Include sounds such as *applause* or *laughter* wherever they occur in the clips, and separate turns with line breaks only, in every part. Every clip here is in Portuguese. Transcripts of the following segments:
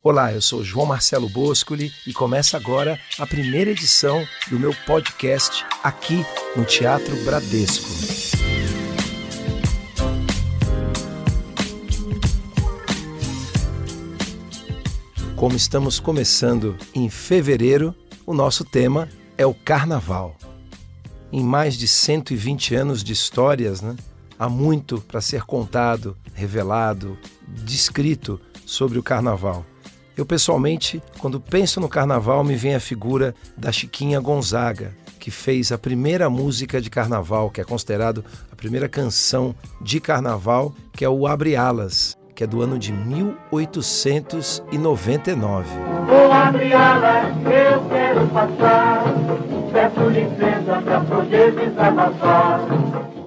Olá, eu sou João Marcelo Boscoli e começa agora a primeira edição do meu podcast aqui no Teatro Bradesco. Como estamos começando em fevereiro, o nosso tema é o Carnaval. Em mais de 120 anos de histórias, né, há muito para ser contado, revelado, descrito sobre o Carnaval. Eu, pessoalmente, quando penso no carnaval, me vem a figura da Chiquinha Gonzaga, que fez a primeira música de carnaval, que é considerado a primeira canção de carnaval, que é o Abre Alas, que é do ano de 1899.
Oh, abre alas, eu quero passar, peço licença para poder desabafar.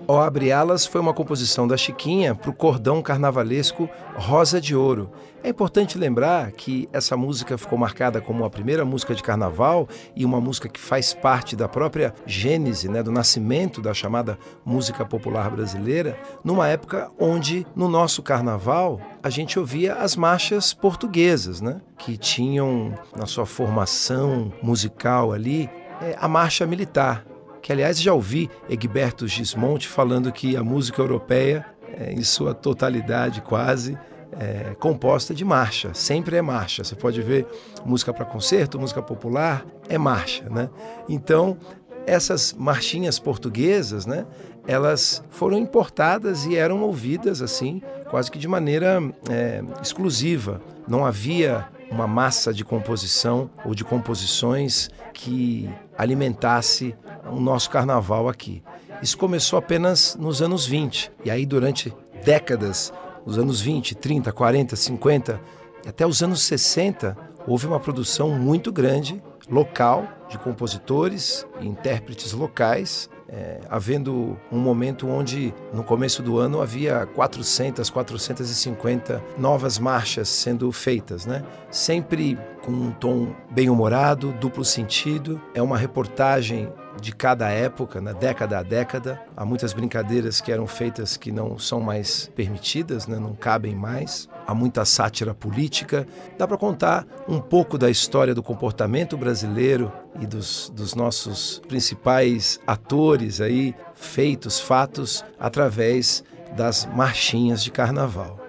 O Abre Alas foi uma composição da Chiquinha para o cordão carnavalesco Rosa de Ouro. É importante lembrar que essa música ficou marcada como a primeira música de carnaval e uma música que faz parte da própria gênese, né, do nascimento da chamada música popular brasileira, numa época onde no nosso carnaval a gente ouvia as marchas portuguesas, né, que tinham na sua formação musical ali é, a marcha militar que aliás já ouvi Egberto Gismonte falando que a música europeia, é, em sua totalidade quase, é composta de marcha, sempre é marcha. Você pode ver música para concerto, música popular, é marcha, né? Então, essas marchinhas portuguesas, né, elas foram importadas e eram ouvidas assim, quase que de maneira é, exclusiva. Não havia uma massa de composição ou de composições que alimentasse o nosso carnaval aqui. Isso começou apenas nos anos 20, e aí durante décadas, os anos 20, 30, 40, 50, até os anos 60, houve uma produção muito grande, local, de compositores e intérpretes locais, é, havendo um momento onde, no começo do ano, havia 400, 450 novas marchas sendo feitas, né? Sempre com um tom bem-humorado, duplo sentido. É uma reportagem de cada época, né, década a década. Há muitas brincadeiras que eram feitas que não são mais permitidas, né, não cabem mais. Há muita sátira política. Dá para contar um pouco da história do comportamento brasileiro e dos, dos nossos principais atores aí, feitos, fatos, através das marchinhas de carnaval.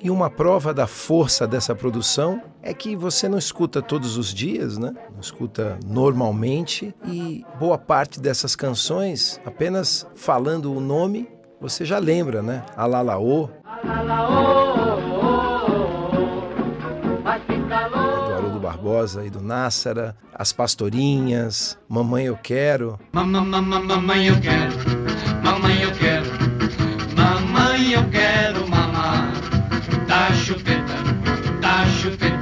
E uma prova da força dessa produção é que você não escuta todos os dias, né? Não escuta normalmente e boa parte dessas canções, apenas falando o nome, você já lembra, né? Alalaô. Do Barbosa e do Nássara, As Pastorinhas, Mamãe Eu Quero.
Mamãe eu quero, mamãe eu quero, mamãe eu quero mamar. Dá chupeta, dá chupeta,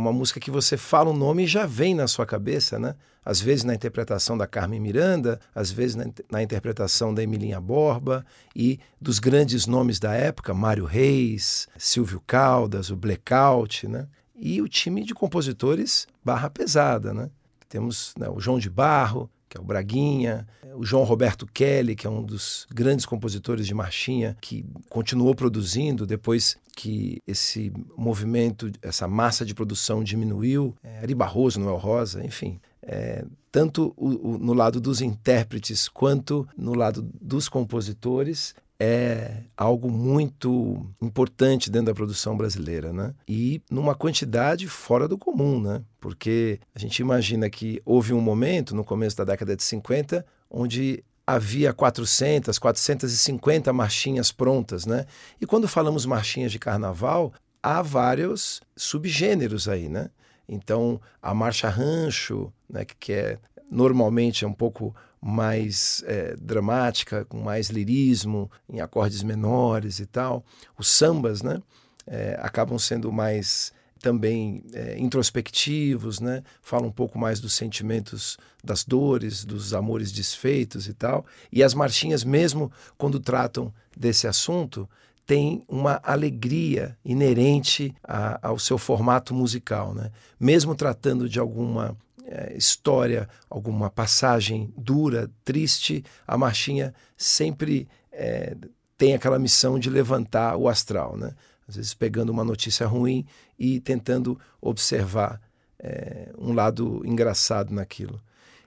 uma música que você fala o nome e já vem na sua cabeça, né? Às vezes na interpretação da Carmen Miranda, às vezes na, na interpretação da Emilinha Borba e dos grandes nomes da época, Mário Reis, Silvio Caldas, o Blackout, né? E o time de compositores barra pesada, né? Temos né, o João de Barro, que é o Braguinha, o João Roberto Kelly, que é um dos grandes compositores de marchinha, que continuou produzindo depois que esse movimento, essa massa de produção diminuiu, é, Ari Barroso, Noel Rosa, enfim. É, tanto o, o, no lado dos intérpretes quanto no lado dos compositores, é algo muito importante dentro da produção brasileira, né? E numa quantidade fora do comum, né? Porque a gente imagina que houve um momento no começo da década de 50 onde havia 400, 450 marchinhas prontas, né? E quando falamos marchinhas de carnaval, há vários subgêneros aí, né? Então, a marcha rancho, né, que é normalmente é um pouco mais é, dramática, com mais lirismo, em acordes menores e tal. Os sambas, né, é, acabam sendo mais também é, introspectivos, né? Falam um pouco mais dos sentimentos, das dores, dos amores desfeitos e tal. E as marchinhas, mesmo quando tratam desse assunto, têm uma alegria inerente a, ao seu formato musical, né? Mesmo tratando de alguma é, história, alguma passagem dura, triste, a marchinha sempre é, tem aquela missão de levantar o astral, né? às vezes pegando uma notícia ruim e tentando observar é, um lado engraçado naquilo.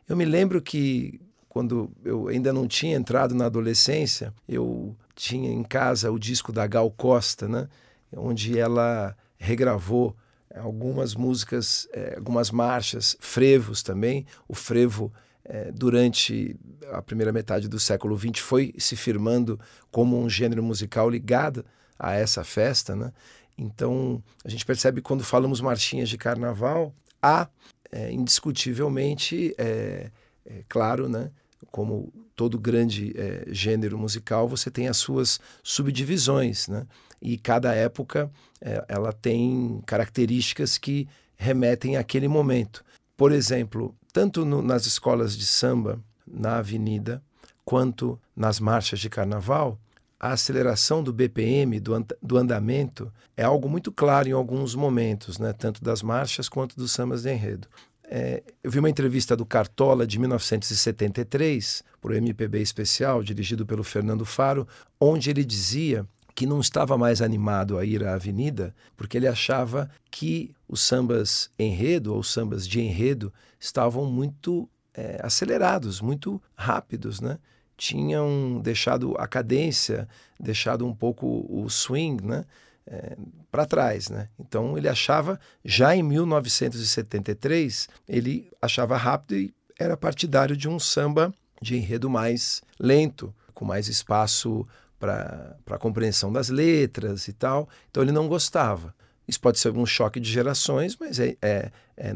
Eu me lembro que quando eu ainda não tinha entrado na adolescência, eu tinha em casa o disco da Gal Costa, né? onde ela regravou algumas músicas, é, algumas marchas, frevos também. O frevo, é, durante a primeira metade do século XX, foi se firmando como um gênero musical ligado a essa festa. Né? Então, a gente percebe quando falamos marchinhas de carnaval, há é, indiscutivelmente, é, é, claro, né? como todo grande é, gênero musical, você tem as suas subdivisões, né? E cada época é, ela tem características que remetem àquele momento. Por exemplo, tanto no, nas escolas de samba, na avenida, quanto nas marchas de carnaval, a aceleração do BPM, do, do andamento, é algo muito claro em alguns momentos, né? tanto das marchas quanto dos sambas de enredo. É, eu vi uma entrevista do Cartola de 1973, para o MPB Especial, dirigido pelo Fernando Faro, onde ele dizia que não estava mais animado a ir à avenida, porque ele achava que os sambas enredo ou sambas de enredo estavam muito é, acelerados, muito rápidos, né? tinham deixado a cadência, deixado um pouco o swing, né? É, para trás, né? Então ele achava já em 1973 ele achava rápido e era partidário de um samba de enredo mais lento, com mais espaço para a compreensão das letras e tal. Então ele não gostava. Isso pode ser um choque de gerações, mas é, é, é,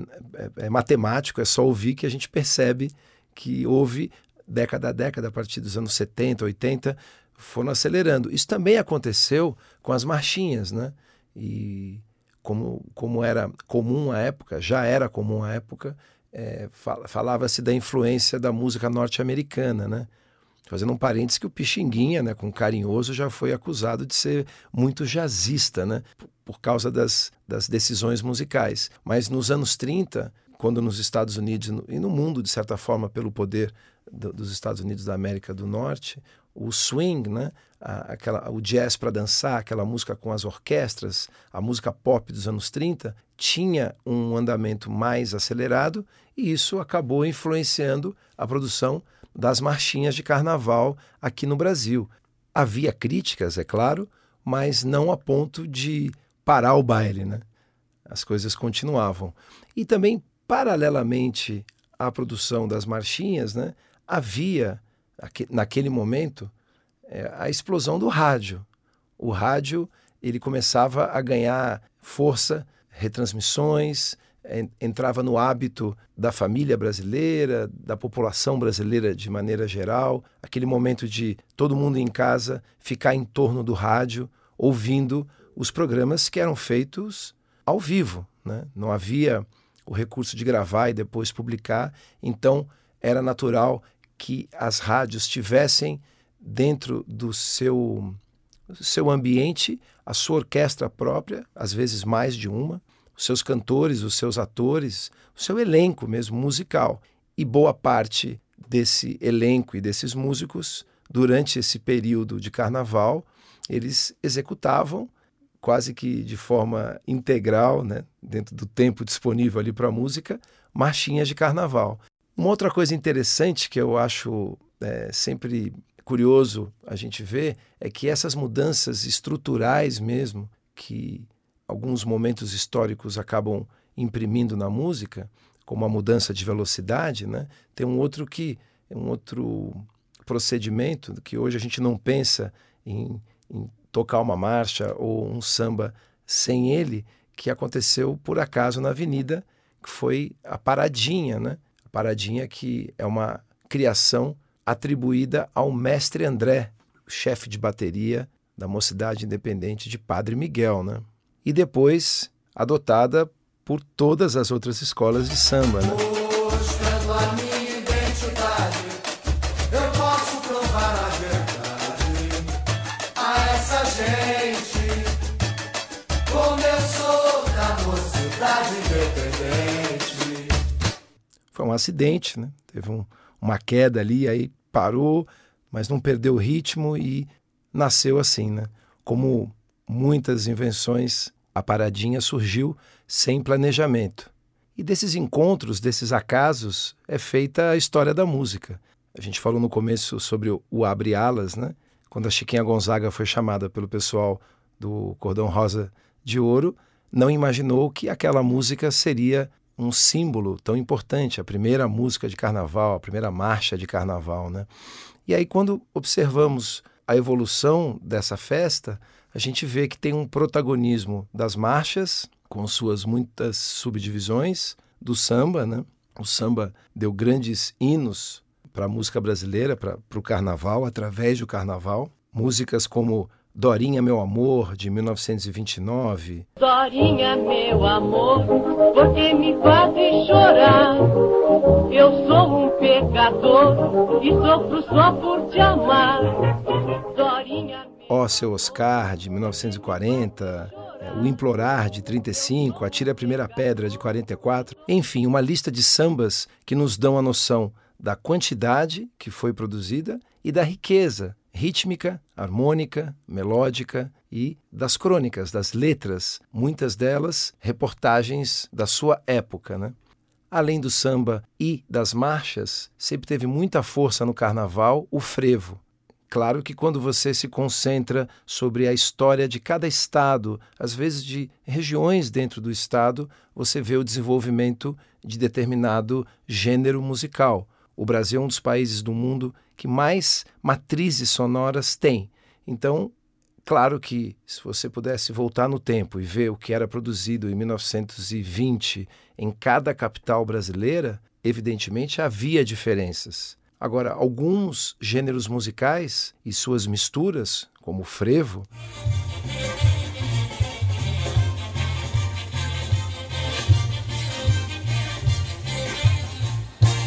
é matemático, é só ouvir que a gente percebe que houve década a década, a partir dos anos 70, 80, foram acelerando. Isso também aconteceu com as marchinhas, né? E como, como era comum à época, já era comum à época, é, falava-se da influência da música norte-americana, né? Fazendo um parênteses que o Pixinguinha, né, com carinhoso, já foi acusado de ser muito jazzista, né? Por, causa das, das decisões musicais. Mas nos anos 30, quando nos Estados Unidos e no mundo, de certa forma, pelo poder do, dos Estados Unidos da América do Norte, o swing, né? A, aquela, o jazz para dançar, aquela música com as orquestras, a música pop dos anos 30, tinha um andamento mais acelerado e isso acabou influenciando a produção das marchinhas de carnaval aqui no Brasil. Havia críticas, é claro, mas não a ponto de parar o baile, né? As coisas continuavam. E também, paralelamente à produção das marchinhas, né, havia, naquele momento, é, a explosão do rádio. O rádio ele começava a ganhar força, retransmissões, entrava no hábito da família brasileira, da população brasileira de maneira geral, aquele momento de todo mundo em casa ficar em torno do rádio, ouvindo os programas que eram feitos ao vivo. Né? Não havia o recurso de gravar e depois publicar, então era natural que as rádios tivessem dentro do seu, seu ambiente a sua orquestra própria, às vezes mais de uma, os seus cantores, os seus atores, o seu elenco mesmo musical. E boa parte desse elenco e desses músicos, durante esse período de carnaval, eles executavam quase que de forma integral, né, dentro do tempo disponível ali para a música, marchinhas de carnaval. Uma outra coisa interessante que eu acho é, sempre curioso a gente ver é que essas mudanças estruturais mesmo que alguns momentos históricos acabam imprimindo na música, como a mudança de velocidade, né? Tem um outro que um outro procedimento que hoje a gente não pensa em, em tocar uma marcha ou um samba sem ele, que aconteceu por acaso na Avenida, que foi a paradinha, né? Paradinha, que é uma criação atribuída ao mestre André, chefe de bateria da Mocidade Independente de Padre Miguel, né? E depois adotada por todas as outras escolas de samba, né? foi um acidente, né? Teve um, uma queda ali, aí parou, mas não perdeu o ritmo e nasceu assim, né? Como muitas invenções, a paradinha surgiu sem planejamento. E desses encontros, desses acasos, é feita a história da música. A gente falou no começo sobre o Abre Alas, né? Quando a Chiquinha Gonzaga foi chamada pelo pessoal do Cordão Rosa de Ouro, não imaginou que aquela música seria um símbolo tão importante, a primeira música de carnaval, a primeira marcha de carnaval, né? E aí quando observamos a evolução dessa festa, a gente vê que tem um protagonismo das marchas, com suas muitas subdivisões, do samba, né? O samba deu grandes hinos para a música brasileira, para o carnaval, através do carnaval. Músicas como Dorinha, meu amor, de 1929.
Dorinha, meu amor, porque me faz chorar. Eu sou um pecador e sofro só por te amar.
Dorinha. Ó seu Oscar, de 1940. É, o Implorar, de 35, Atire a Primeira Pedra, de 44. Enfim, uma lista de sambas que nos dão a noção da quantidade que foi produzida e da riqueza rítmica, harmônica, melódica e das crônicas, das letras, muitas delas reportagens da sua época. Né? Além do samba e das marchas, sempre teve muita força no carnaval o frevo. Claro que quando você se concentra sobre a história de cada estado, às vezes de regiões dentro do estado, você vê o desenvolvimento de determinado gênero musical. O Brasil é um dos países do mundo que mais matrizes sonoras tem. Então, claro que se você pudesse voltar no tempo e ver o que era produzido em 1920 em cada capital brasileira, evidentemente havia diferenças. Agora, alguns gêneros musicais e suas misturas, como o frevo,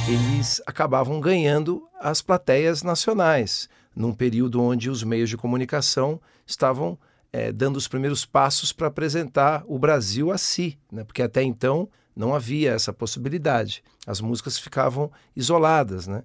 eles acabavam ganhando as plateias nacionais, num período onde os meios de comunicação estavam é, dando os primeiros passos para apresentar o Brasil a si, né? porque até então não havia essa possibilidade. As músicas ficavam isoladas. Né?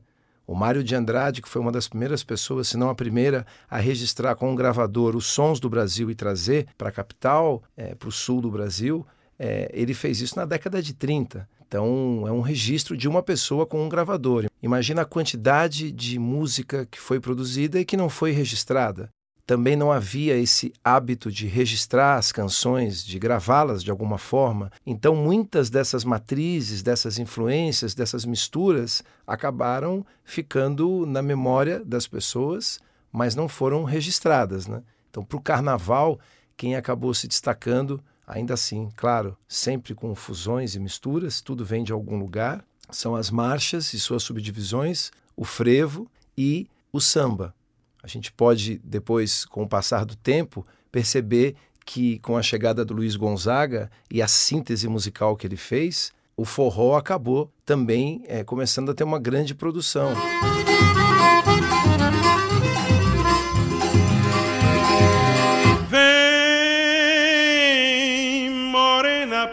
O Mário de Andrade, que foi uma das primeiras pessoas, se não a primeira, a registrar com um gravador os sons do Brasil e trazer para a capital, é, para o sul do Brasil, é, ele fez isso na década de 30. Então, é um registro de uma pessoa com um gravador. Imagina a quantidade de música que foi produzida e que não foi registrada. Também não havia esse hábito de registrar as canções, de gravá-las de alguma forma. Então, muitas dessas matrizes, dessas influências, dessas misturas acabaram ficando na memória das pessoas, mas não foram registradas. Né? Então, para o carnaval, quem acabou se destacando Ainda assim, claro, sempre com fusões e misturas, tudo vem de algum lugar. São as marchas e suas subdivisões, o frevo e o samba. A gente pode, depois, com o passar do tempo, perceber que, com a chegada do Luiz Gonzaga e a síntese musical que ele fez, o forró acabou também é, começando a ter uma grande produção.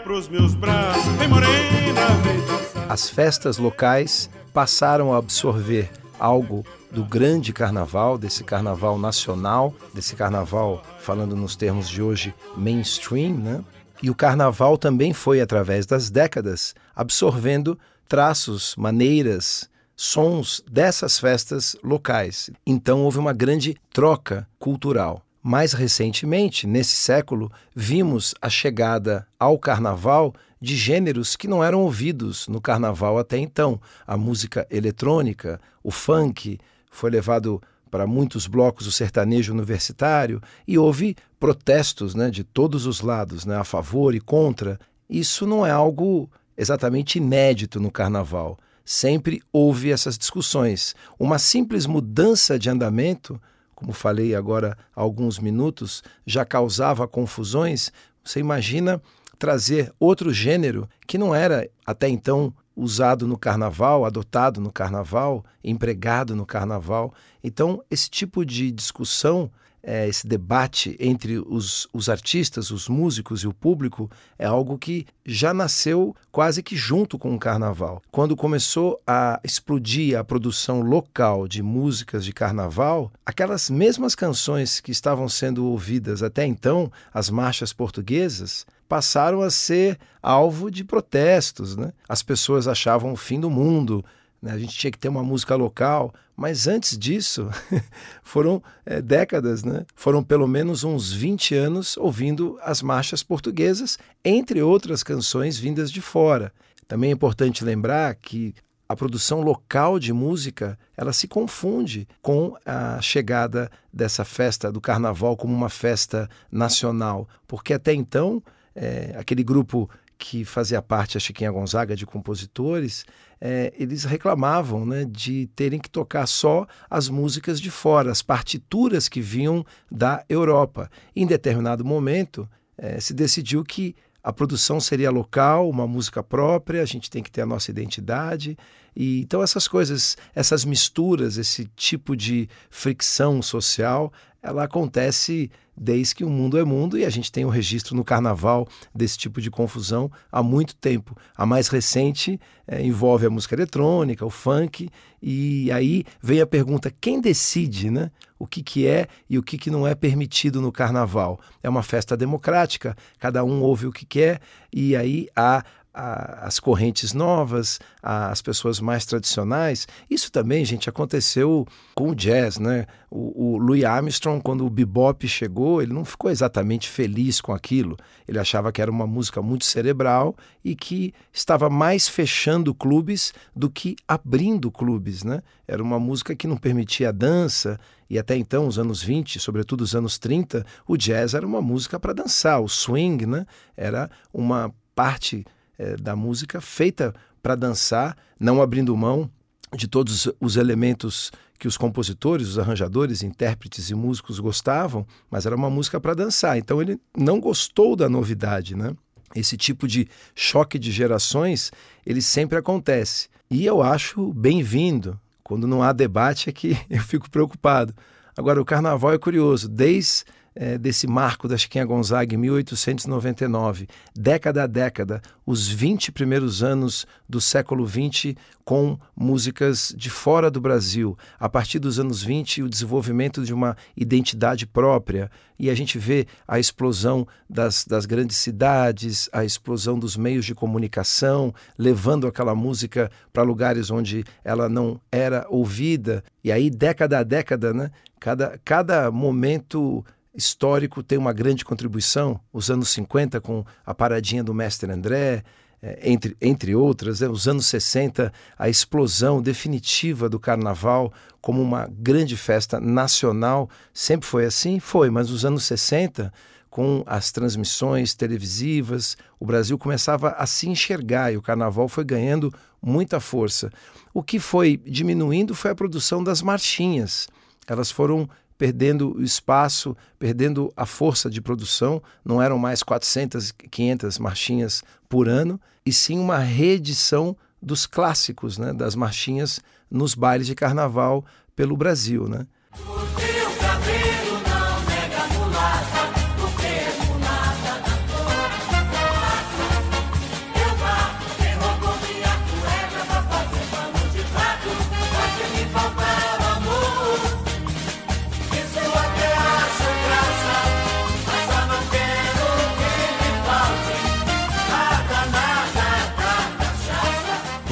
pros meus braços, vem morena, vem.
As festas locais passaram a absorver algo do grande carnaval, desse carnaval nacional, desse carnaval, falando nos termos de hoje, mainstream, né? E o carnaval também foi, através das décadas, absorvendo traços, maneiras, sons dessas festas locais. Então houve uma grande troca cultural. Mais recentemente, nesse século, vimos a chegada ao carnaval de gêneros que não eram ouvidos no carnaval até então. A música eletrônica, o funk, foi levado para muitos blocos o sertanejo universitário e houve protestos né, de todos os lados, né, a favor e contra. Isso não é algo exatamente inédito no carnaval. Sempre houve essas discussões. Uma simples mudança de andamento como falei agora há alguns minutos, já causava confusões, você imagina trazer outro gênero que não era até então usado no carnaval, adotado no carnaval, empregado no carnaval. Então, esse tipo de discussão é, esse debate entre os, os artistas, os músicos e o público é algo que já nasceu quase que junto com o carnaval. Quando começou a explodir a produção local de músicas de carnaval, aquelas mesmas canções que estavam sendo ouvidas até então, as marchas portuguesas, passaram a ser alvo de protestos. Né? As pessoas achavam o fim do mundo, né? a gente tinha que ter uma música local. Mas antes disso, *laughs* foram é, décadas, né? foram pelo menos uns 20 anos ouvindo as marchas portuguesas, entre outras canções vindas de fora. Também é importante lembrar que a produção local de música ela se confunde com a chegada dessa festa do carnaval como uma festa nacional, porque até então é, aquele grupo que fazia parte a Chiquinha Gonzaga de compositores, é, eles reclamavam né, de terem que tocar só as músicas de fora, as partituras que vinham da Europa. Em determinado momento, é, se decidiu que a produção seria local, uma música própria, a gente tem que ter a nossa identidade. E então essas coisas, essas misturas, esse tipo de fricção social, ela acontece desde que o mundo é mundo e a gente tem um registro no carnaval desse tipo de confusão há muito tempo. A mais recente é, envolve a música eletrônica, o funk, e aí vem a pergunta: quem decide né, o que, que é e o que, que não é permitido no carnaval? É uma festa democrática, cada um ouve o que quer, e aí há a, as correntes novas, a, as pessoas mais tradicionais. Isso também, gente, aconteceu com o jazz, né? O, o Louis Armstrong, quando o bebop chegou, ele não ficou exatamente feliz com aquilo. Ele achava que era uma música muito cerebral e que estava mais fechando clubes do que abrindo clubes, né? Era uma música que não permitia dança, e até então, os anos 20, sobretudo os anos 30, o jazz era uma música para dançar, o swing, né? Era uma parte é, da música feita para dançar, não abrindo mão de todos os elementos que os compositores, os arranjadores, intérpretes e músicos gostavam, mas era uma música para dançar. Então ele não gostou da novidade, né? Esse tipo de choque de gerações, ele sempre acontece. E eu acho bem-vindo. Quando não há debate é que *laughs* eu fico preocupado. Agora, o carnaval é curioso. Desde é, desse marco da Chiquinha Gonzaga em 1899, década a década, os 20 primeiros anos do século XX com músicas de fora do Brasil. A partir dos anos 20, o desenvolvimento de uma identidade própria. E a gente vê a explosão das, das grandes cidades, a explosão dos meios de comunicação, levando aquela música para lugares onde ela não era ouvida. E aí, década a década, né? cada, cada momento histórico tem uma grande contribuição, os anos 50 com a paradinha do mestre André, é, entre, entre outras, né? os anos 60, a explosão definitiva do carnaval como uma grande festa nacional. Sempre foi assim? Foi, mas nos anos 60, com as transmissões televisivas, o Brasil começava a se enxergar e o carnaval foi ganhando muita força. O que foi diminuindo foi a produção das marchinhas. Elas foram perdendo o espaço, perdendo a força de produção. Não eram mais 400, 500 marchinhas por ano, e sim uma reedição dos clássicos, né, das marchinhas nos bailes de carnaval pelo Brasil. Né?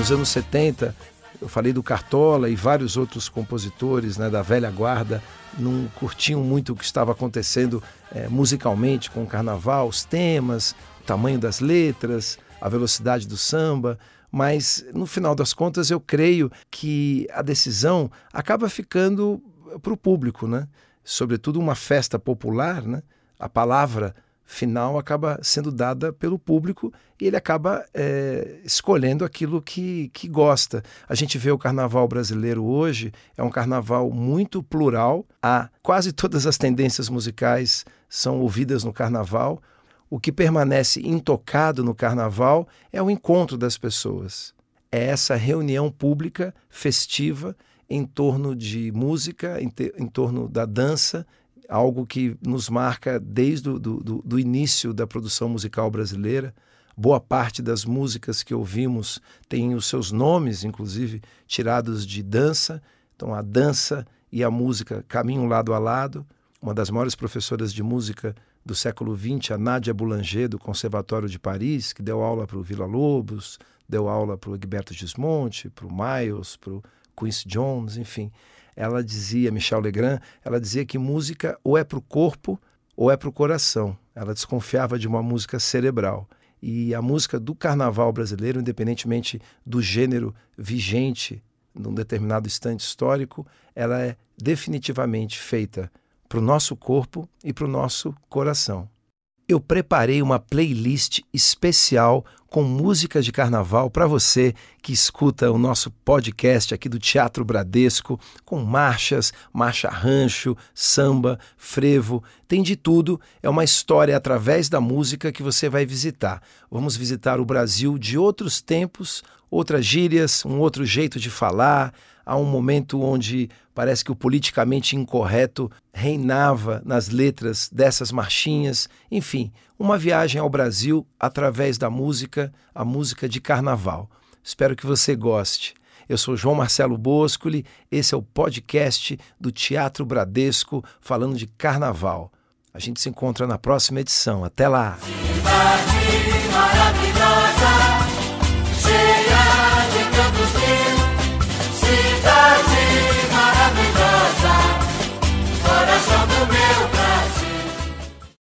Nos anos 70, eu falei do Cartola e vários outros compositores né, da velha guarda não curtiam muito o que estava acontecendo é, musicalmente com o carnaval, os temas, o tamanho das letras, a velocidade do samba. Mas, no final das contas, eu creio que a decisão acaba ficando para o público, né? Sobretudo uma festa popular, né? A palavra final acaba sendo dada pelo público e ele acaba é, escolhendo aquilo que, que gosta. A gente vê o carnaval brasileiro hoje, é um carnaval muito plural, há quase todas as tendências musicais são ouvidas no carnaval. O que permanece intocado no carnaval é o encontro das pessoas. É essa reunião pública, festiva, em torno de música, em, te, em torno da dança, algo que nos marca desde o do, do, do início da produção musical brasileira. Boa parte das músicas que ouvimos tem os seus nomes, inclusive, tirados de dança. Então, a dança e a música caminham lado a lado. Uma das maiores professoras de música do século XX, a Nádia Boulanger, do Conservatório de Paris, que deu aula para o Vila Lobos, deu aula para o Egberto Gismonte, para o Miles, para o Quincy Jones, enfim. Ela dizia, Michel Legrand, ela dizia que música ou é para o corpo ou é para o coração. Ela desconfiava de uma música cerebral. E a música do carnaval brasileiro, independentemente do gênero vigente num determinado instante histórico, ela é definitivamente feita para o nosso corpo e para o nosso coração. Eu preparei uma playlist especial com músicas de carnaval para você que escuta o nosso podcast aqui do Teatro Bradesco, com marchas, marcha rancho, samba, frevo, tem de tudo. É uma história através da música que você vai visitar. Vamos visitar o Brasil de outros tempos, outras gírias, um outro jeito de falar. Há um momento onde parece que o politicamente incorreto reinava nas letras dessas marchinhas. Enfim, uma viagem ao Brasil através da música, a música de carnaval. Espero que você goste. Eu sou João Marcelo Boscoli, esse é o podcast do Teatro Bradesco falando de carnaval. A gente se encontra na próxima edição. Até lá! Maravilhosa, Passa comigo.